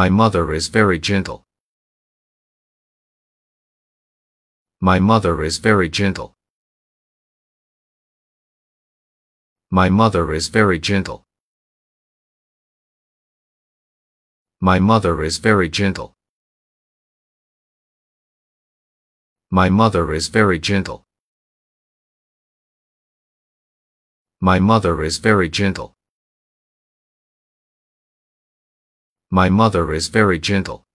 My mother is very gentle. My mother is very gentle. My mother is very gentle. My mother is very gentle. My mother is very gentle. My mother is very gentle. My mother is very gentle.